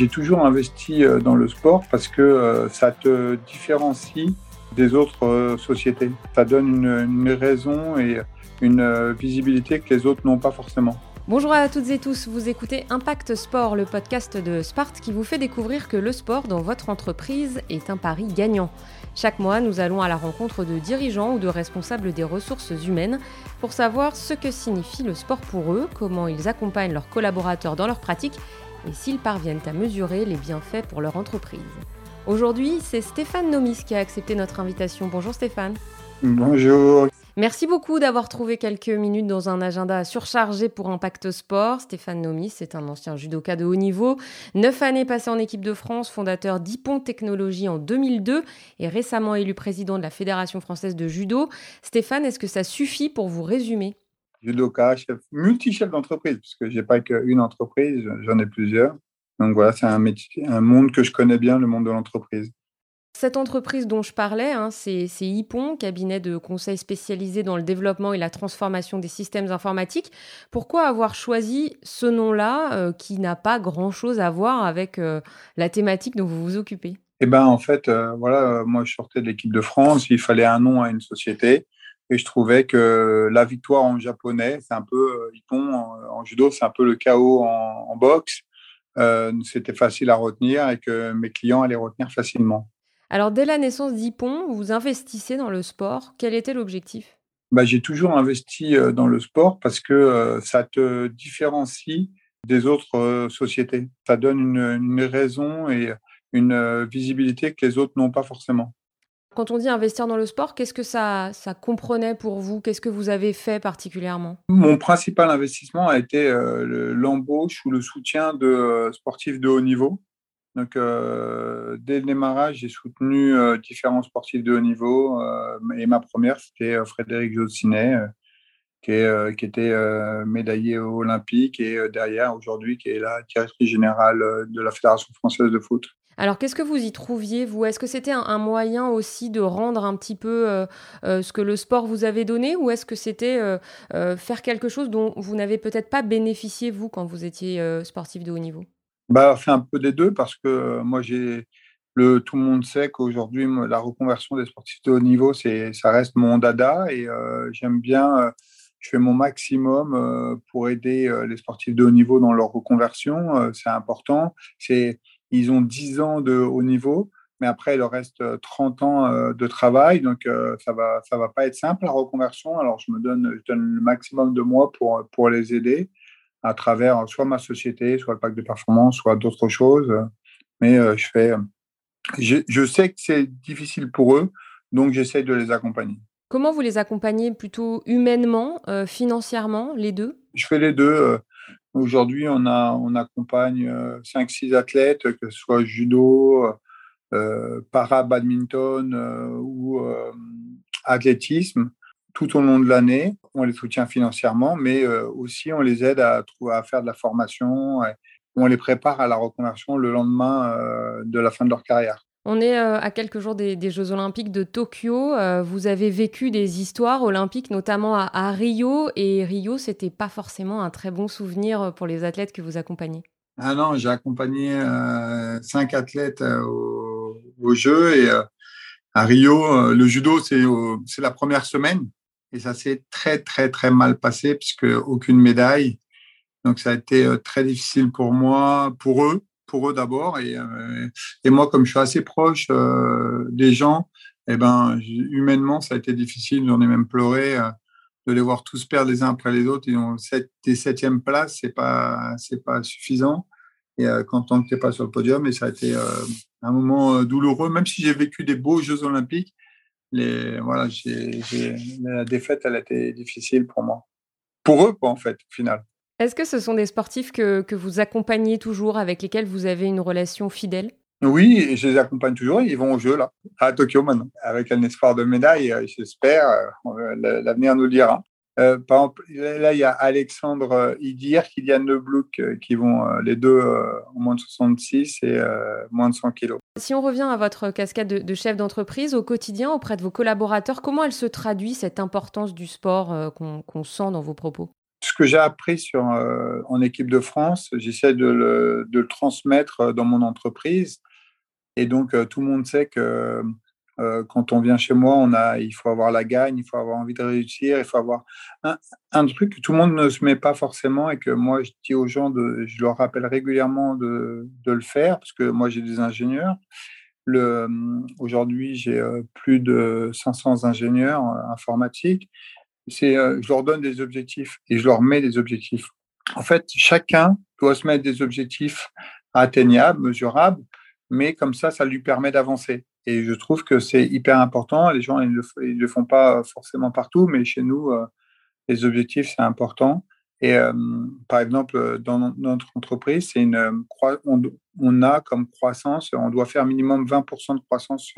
J'ai toujours investi euh, dans le sport parce que euh, ça te différencie des autres euh, sociétés. Ça donne une, raison et une visibilité que les autres n'ont pas forcément. Bonjour à toutes et tous, vous écoutez Impact Sport, le podcast de Spart qui vous fait découvrir que le sport dans votre entreprise est un pari gagnant. Chaque mois, nous allons à la rencontre de dirigeants ou de responsables des ressources humaines pour savoir ce que signifie le sport pour eux, comment ils accompagnent leurs collaborateurs dans leurs pratiques et s'ils parviennent à mesurer les bienfaits pour leur entreprise. Aujourd'hui, c'est Stéphane Nomis qui a accepté notre invitation. Bonjour Stéphane. Bonjour. Merci beaucoup d'avoir trouvé quelques minutes dans un agenda surchargé pour Impact Sport. Stéphane Nomis est un ancien judoka de haut niveau, neuf années passées en équipe de France, fondateur d'Ippon Technologies en 2002 et récemment élu président de la Fédération française de judo. Stéphane, est-ce que ça suffit pour vous résumer? Judoka, chef, multi-chef d'entreprise, puisque j'ai pas qu'une entreprise, j'en ai plusieurs. Donc voilà, c'est un, métier, un monde que je connais bien, le monde de l'entreprise. Cette entreprise dont je parlais, hein, c'est IPON, cabinet de conseil spécialisé dans le développement et la transformation des systèmes informatiques. Pourquoi avoir choisi ce nom-là euh, qui n'a pas grand-chose à voir avec euh, la thématique dont vous vous occupez? Eh ben, en fait, euh, voilà, moi je sortais de l'équipe de France, il fallait un nom à une société. Et je trouvais que la victoire en japonais, c'est un peu, Ippon en, judo, c'est un peu le chaos en, en boxe. C'était facile à retenir et que mes clients allaient retenir facilement. Alors, dès la naissance d'Ippon, vous investissez dans le sport. Quel était l'objectif? Bah, J'ai toujours investi euh, dans le sport parce que euh, ça te différencie des autres euh, sociétés. Ça donne une, une raison et une visibilité que les autres n'ont pas forcément. Quand on dit investir dans le sport, qu'est-ce que ça, ça comprenait pour vous? Qu'est-ce que vous avez fait particulièrement? Mon principal investissement a été l'embauche ou le soutien de sportifs de haut niveau donc, euh, dès le démarrage, j'ai soutenu euh, différents sportifs de haut niveau. Euh, et ma première, c'était Frédéric Josinet, qui, qui, était médaillé olympique et derrière, aujourd'hui, qui est la directrice générale de la Fédération française de foot. Alors, qu'est-ce que vous y trouviez, vous? Est-ce que c'était un, moyen aussi de rendre un petit peu ce que le sport vous avait donné ou est-ce que c'était faire quelque chose dont vous n'avez peut-être pas bénéficié, vous, quand vous étiez sportif de haut niveau? Bah, c'est un peu des deux parce que euh, moi, j'ai le, tout le monde sait qu'aujourd'hui, la reconversion des sportifs de haut niveau, c'est, ça reste mon dada et euh, j'aime bien, euh, je fais mon maximum pour aider les sportifs de haut niveau dans leur reconversion. c'est important. C'est, ils ont 10 ans de haut niveau, mais après, il leur reste 30 ans de travail. Donc, ça va, ça va pas être simple la reconversion. Alors, je me donne, je donne le maximum de moi pour, pour les aider à travers soit ma société, soit le pack de performance, soit d'autres choses. Mais euh, je fais, je, je sais que c'est difficile pour eux, donc j'essaie de les accompagner. Comment vous les accompagnez plutôt humainement, euh, financièrement, les deux? Je fais les deux. Euh, aujourd'hui, on, accompagne 5-6 athlètes, que ce soit judo, para-badminton ou athlétisme tout au long de l'année. On les soutient financièrement, mais euh, aussi on les aide à, à faire de la formation. on les prépare à la reconversion le lendemain euh, de la fin de leur carrière. On est euh, à quelques jours des, Jeux Olympiques de Tokyo. vous avez vécu des histoires olympiques, notamment à, Rio. Et Rio, c'était pas forcément un très bon souvenir pour les athlètes que vous accompagnez. Ah non, j'ai accompagné cinq athlètes aux Jeux. Et à Rio, le judo, c'est la première semaine. Et ça s'est très, très, très mal passé puisque aucune médaille. Donc, ça a été euh, très difficile pour moi, pour eux, pour eux d'abord. Et, euh, et moi, comme je suis assez proche euh, des gens, eh ben, humainement, ça a été difficile. J'en ai même pleuré de les voir tous perdre les uns après les autres. Ils ont sept, des septièmes places, c'est pas, c'est pas suffisant. Et quand on n'était pas sur le podium, et ça a été un moment douloureux, même si j'ai vécu des beaux Jeux Olympiques, les, voilà, la défaite, elle a été difficile pour moi. Pour eux, quoi, en fait, au final. Est-ce que ce sont des sportifs que, que, vous accompagnez toujours, avec lesquels vous avez une relation fidèle? Oui, je les accompagne toujours. Ils vont au jeu, là, à Tokyo maintenant, avec un espoir de médaille, j'espère. Euh, l'avenir nous le dira. Euh, par exemple, là, il y a Alexandre euh, Idir, Kylian Leblouk, euh, qui vont les deux en moins de 66 et moins de 100 kilos. Si on revient à votre casquette de, chef d'entreprise, au quotidien, auprès de vos collaborateurs, comment elle se traduit, cette importance du sport qu'on sent dans vos propos? Ce que j'ai appris sur, en équipe de France, j'essaie de le, transmettre dans mon entreprise. Et donc, tout le monde sait que euh, quand on vient chez moi, il faut avoir la gagne, il faut avoir envie de réussir, il faut avoir un, truc que tout le monde ne se met pas forcément et que moi je dis aux gens, je leur rappelle régulièrement de, le faire parce que moi j'ai des ingénieurs. Aujourd'hui, j'ai euh, plus de 500 ingénieurs euh, informatiques. C'est, je leur donne des objectifs et je leur mets des objectifs. En fait, chacun doit se mettre des objectifs atteignables, mesurables, mais comme ça, ça lui permet d'avancer. Et je trouve que c'est hyper important. Les gens, ils ne le, font pas forcément partout, mais chez nous, euh, les objectifs, c'est important. Et euh, par exemple, dans notre entreprise, c'est une, euh, on, a comme croissance, on doit faire minimum 20% de croissance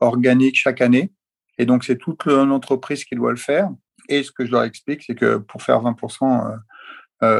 organique chaque année. Et donc, c'est toute l'entreprise qui doit le faire. Et ce que je leur explique, c'est que pour faire 20%,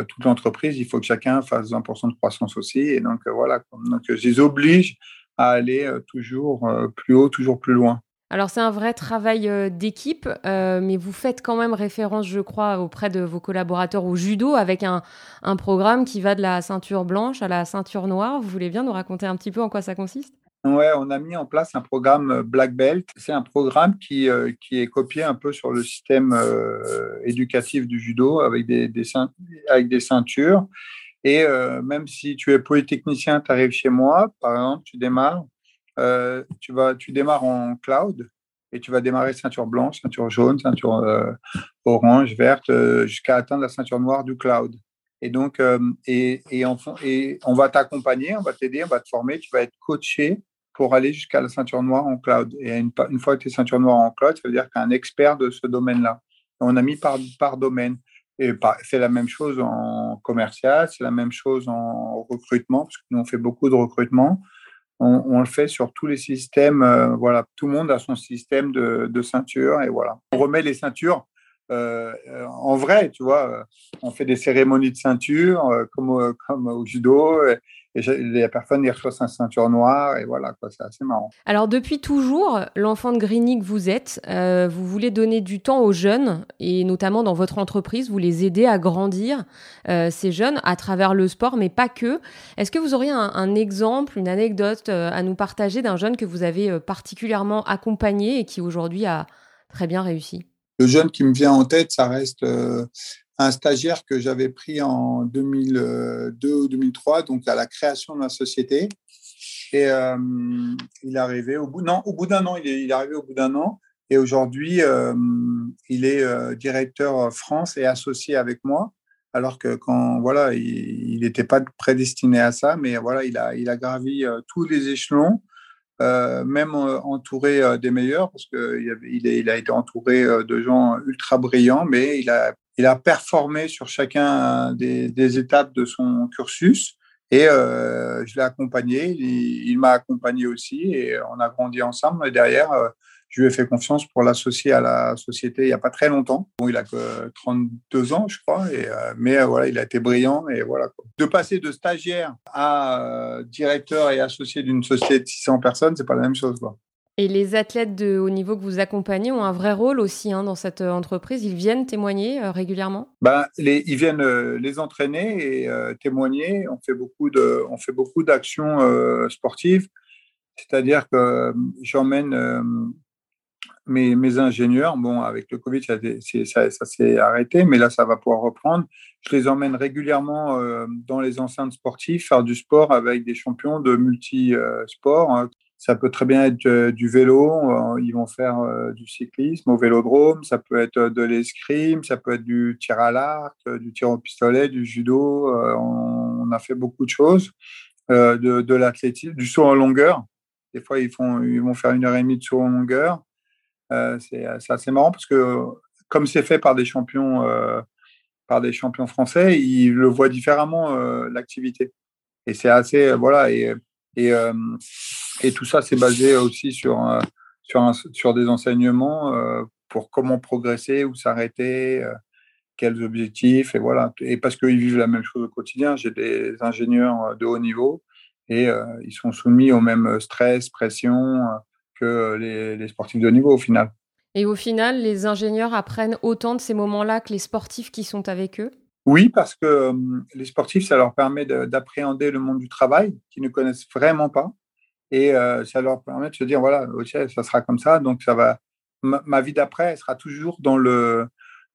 toute l'entreprise, il faut que chacun fasse 20% de croissance aussi. Et donc, voilà. Donc, je les oblige à aller euh, toujours euh, plus haut, toujours plus loin. Alors c'est un vrai travail euh, d'équipe, mais vous faites quand même référence, je crois, auprès de vos collaborateurs au judo avec un, un, programme qui va de la ceinture blanche à la ceinture noire. Vous voulez bien nous raconter un petit peu en quoi ça consiste? Ouais, on a mis en place un programme Black Belt. C'est un programme qui, qui est copié un peu sur le système éducatif du judo avec des, avec des ceintures et euh, même si tu es polytechnicien, tu arrives chez moi, par exemple, tu démarres, euh, tu, vas, tu démarres en cloud et tu vas démarrer ceinture blanche, ceinture jaune, ceinture euh, orange, verte, jusqu'à atteindre la ceinture noire du cloud. Et donc, et, et, et on va t'accompagner, on va t'aider, on va te former, tu vas être coaché pour aller jusqu'à la ceinture noire en cloud. Et une, fois que tu es ceinture noire en cloud, ça veut dire qu'un expert de ce domaine-là. On a mis par, par domaine. Et c'est la même chose en commercial, c'est la même chose en recrutement, parce que nous, on fait beaucoup de recrutement. On, le fait sur tous les systèmes. Euh, voilà, tout le monde a son système de, de ceinture et voilà. On remet les ceintures euh, en vrai, tu vois. On fait des cérémonies de ceinture euh, comme, comme au judo les personnes y reçoivent sa ceinture noire et voilà quoi c'est assez marrant. Alors depuis toujours, l'enfant de Grigny que vous êtes, euh, vous voulez donner du temps aux jeunes et notamment dans votre entreprise, vous les aidez à grandir euh, ces jeunes à travers le sport, mais pas que. Est-ce que vous auriez un, exemple, une anecdote euh, à nous partager d'un jeune que vous avez particulièrement accompagné et qui aujourd'hui a très bien réussi? Le jeune qui me vient en tête, ça reste un stagiaire que j'avais pris en 2002 ou 2003, donc à la création de la société. Et euh, il est arrivé au bout, non, au bout d'un an, il est, arrivé au bout d'un an. Et aujourd'hui, euh, il est euh, directeur France et associé avec moi. Alors que quand, voilà, il n'était pas prédestiné à ça, mais voilà, il a, il a gravi tous les échelons. Même entouré des meilleurs, parce qu'il il, il a été entouré de gens ultra brillants, mais il a il a performé sur chacun des, étapes de son cursus et euh, je l'ai accompagné. Il, m'a accompagné aussi et on a grandi ensemble. Et derrière, euh, je lui ai fait confiance pour l'associer à la société il n'y a pas très longtemps. Bon, il a que 32 ans, je crois, et, euh, mais voilà, il a été brillant et voilà. De passer de stagiaire à directeur et associé d'une société de 600 personnes, c'est pas la même chose. Quoi. Et les athlètes de haut niveau que vous accompagnez ont un vrai rôle aussi hein, dans cette euh, entreprise. Ils viennent témoigner euh, régulièrement? Ben, Ils viennent euh, les entraîner et témoigner. On fait beaucoup, de, on d'actions sportives. C'est-à-dire que j'emmène mes, ingénieurs. Bon, avec le Covid, ça s'est arrêté, mais là, ça va pouvoir reprendre. Je les emmène régulièrement dans les enceintes sportives, faire du sport avec des champions de multi-sports. Hein. Ça peut très bien être euh, du vélo, euh, ils vont faire euh, du cyclisme au vélodrome, ça peut être de l'escrime, ça peut être du tir à l'arc, du tir au pistolet, du judo. On a fait beaucoup de choses, de, de l'athlétisme, du saut en longueur. Des fois, ils, font, ils vont faire une heure et demie de saut en longueur. c'est assez marrant parce que comme c'est fait par des champions, par des champions français, ils le voient différemment l'activité. Et c'est assez voilà et et, euh, et tout ça, c'est basé aussi sur, sur, sur des enseignements euh, pour comment progresser, où s'arrêter, euh, quels objectifs, et voilà. Et parce qu'ils vivent la même chose au quotidien. J'ai des ingénieurs de haut niveau et ils sont soumis au même stress, pression que les, les sportifs de haut niveau au final. Et au final, les ingénieurs apprennent autant de ces moments-là que les sportifs qui sont avec eux? Oui, parce que euh, les sportifs, ça leur permet d'appréhender le monde du travail qu'ils ne connaissent vraiment pas. Et euh, ça leur permet de se dire, voilà, ça sera comme ça, donc ça va. Ma, vie d'après, elle sera toujours dans le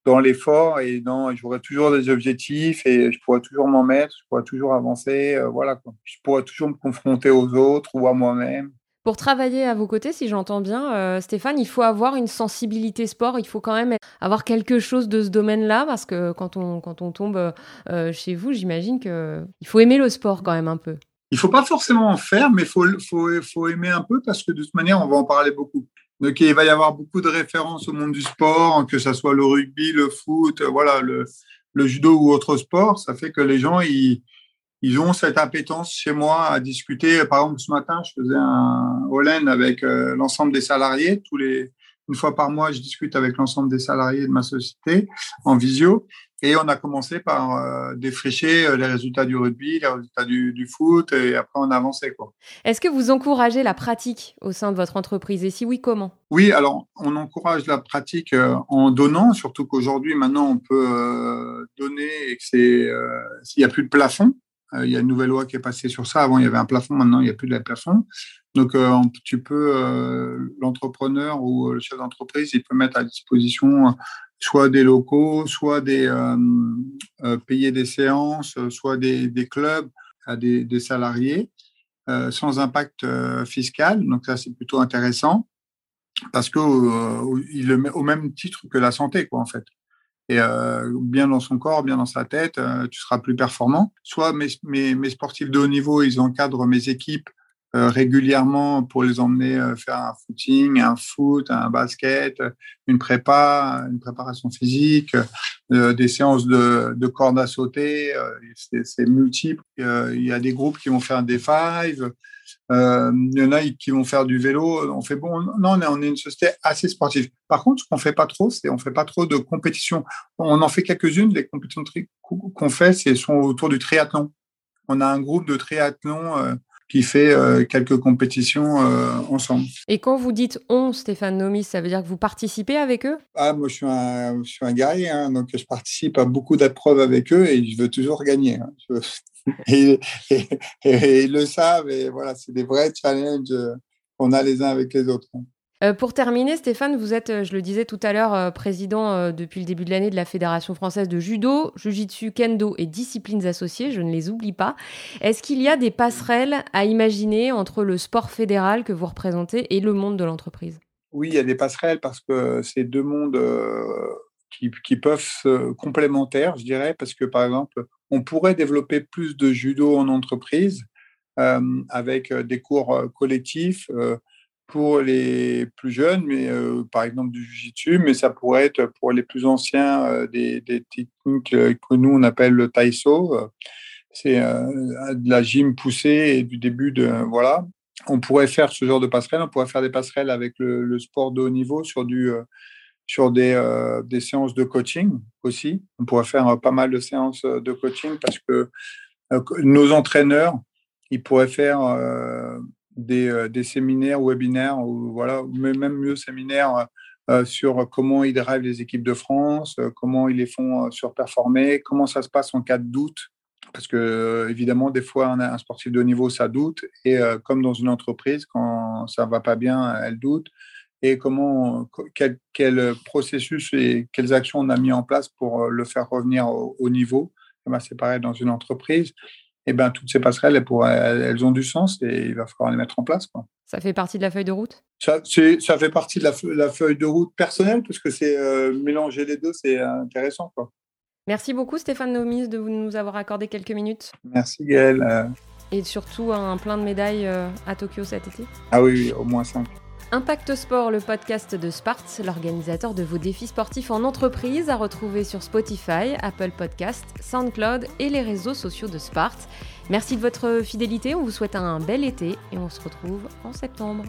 dans l'effort et dans j'aurai toujours des objectifs et je pourrai toujours m'en mettre, je pourrai toujours avancer, euh, voilà Je pourrai toujours me confronter aux autres ou à moi-même. Pour travailler à vos côtés, si j'entends bien, euh, Stéphane, il faut avoir une sensibilité sport, il faut quand même avoir quelque chose de ce domaine-là, parce que quand on, quand on tombe euh, chez vous, j'imagine qu'il faut aimer le sport quand même un peu. Il faut pas forcément en faire, mais il faut, faut, faut, aimer un peu, parce que de toute manière, on va en parler beaucoup. Donc, il va y avoir beaucoup de références au monde du sport, que ce soit le rugby, le foot, voilà, le, le judo ou autre sport. Ça fait que les gens, ils, ils ont cette appétence chez moi à discuter. Par exemple, ce matin, je faisais un Holland avec euh, l'ensemble des salariés. Tous les, une fois par mois, je discute avec l'ensemble des salariés de ma société en visio. Et on a commencé par euh, défricher euh, les résultats du rugby, les résultats du, du foot, et après on a avancé. Est-ce que vous encouragez la pratique au sein de votre entreprise? Et si oui, comment? Oui, alors on encourage la pratique en donnant, surtout qu'aujourd'hui, maintenant, on peut donner et que c'est s'il n'y a plus de plafond. Euh, il y a une nouvelle loi qui est passée sur ça. Avant, il y avait un plafond, maintenant, il n'y a plus de plafond. Donc, euh, tu peux, euh, l'entrepreneur ou le chef d'entreprise, il peut mettre à disposition soit des locaux, soit des payer des séances, soit des, clubs à des, salariés sans impact fiscal. Donc, ça, c'est plutôt intéressant parce que il le met au même titre que la santé, quoi, en fait et euh, bien dans son corps, bien dans sa tête, euh, tu seras plus performant. Soit mes, mes, sportifs de haut niveau, ils encadrent mes équipes régulièrement pour les emmener faire un footing, un foot, un basket, une prépa, une préparation physique, des séances de, de corde à sauter. c'est multiple. il y a des groupes qui vont faire des fives. Euh, il y en a qui vont faire du vélo. On fait bon, non, on est, une société assez sportive. Par contre, ce qu'on fait pas trop, c'est on fait pas trop de compétitions. On en fait quelques-unes. Les compétitions qu'on fait, c'est sont autour du triathlon. On a un groupe de triathlon euh, qui fait euh, quelques compétitions ensemble. Et quand vous dites on, Stéphane Nomis, ça veut dire que vous participez avec eux? Ah, moi, je suis un, je suis un guerrier, hein, donc je participe à beaucoup d'épreuves avec eux et je veux toujours gagner. Hein. et, ils le savent. Et voilà, c'est des vrais challenges euh, qu'on a les uns avec les autres. Euh, pour terminer, Stéphane, vous êtes, euh, je le disais tout à l'heure, président depuis le début de l'année de la Fédération française de judo, jujitsu, kendo et disciplines associées, je ne les oublie pas. Est-ce qu'il y a des passerelles à imaginer entre le sport fédéral que vous représentez et le monde de l'entreprise? Oui, il y a des passerelles parce que c'est deux mondes qui, qui, peuvent se complémentaires, je dirais, parce que par exemple, on pourrait développer plus de judo en entreprise euh, avec euh, des cours euh, collectifs pour les plus jeunes, mais par exemple du jiu-jitsu, mais ça pourrait être pour les plus anciens des, techniques que nous on appelle le taïso. C'est de la gym poussée et du début de voilà. On pourrait faire ce genre de passerelle. On pourrait faire des passerelles avec le, le sport de haut niveau sur du sur des, euh, des, séances de coaching aussi. On pourrait faire euh, pas mal de séances euh, de coaching parce que nos entraîneurs, ils pourraient faire des, des, séminaires, webinaires, ou voilà, même mieux séminaires sur comment ils drivent les équipes de France, comment ils les font surperformer, comment ça se passe en cas de doute. Parce que, évidemment, des fois, un, sportif de haut niveau, ça doute. Et comme dans une entreprise, quand ça va pas bien, elle doute et comment, quel, processus et quelles actions on a mis en place pour euh, le faire revenir au, niveau. Eh ben, c'est pareil dans une entreprise. Et eh ben, toutes ces passerelles, elles, elles, ont du sens et il va falloir les mettre en place. Quoi. Ça fait partie de la feuille de route? Ça, ça fait partie de la, la, feuille de route personnelle, parce que c'est euh, mélanger les deux, c'est intéressant. Quoi. Merci beaucoup Stéphane Nomis de nous avoir accordé quelques minutes. Merci Gaël. Euh. Et surtout un plein de médailles à Tokyo cet été. Ah oui, au moins cinq. Impact Sport, le podcast de Spart, l'organisateur de vos défis sportifs en entreprise, à retrouver sur Spotify, Apple Podcast, SoundCloud et les réseaux sociaux de Spart. Merci de votre fidélité, on vous souhaite un bel été et on se retrouve en septembre.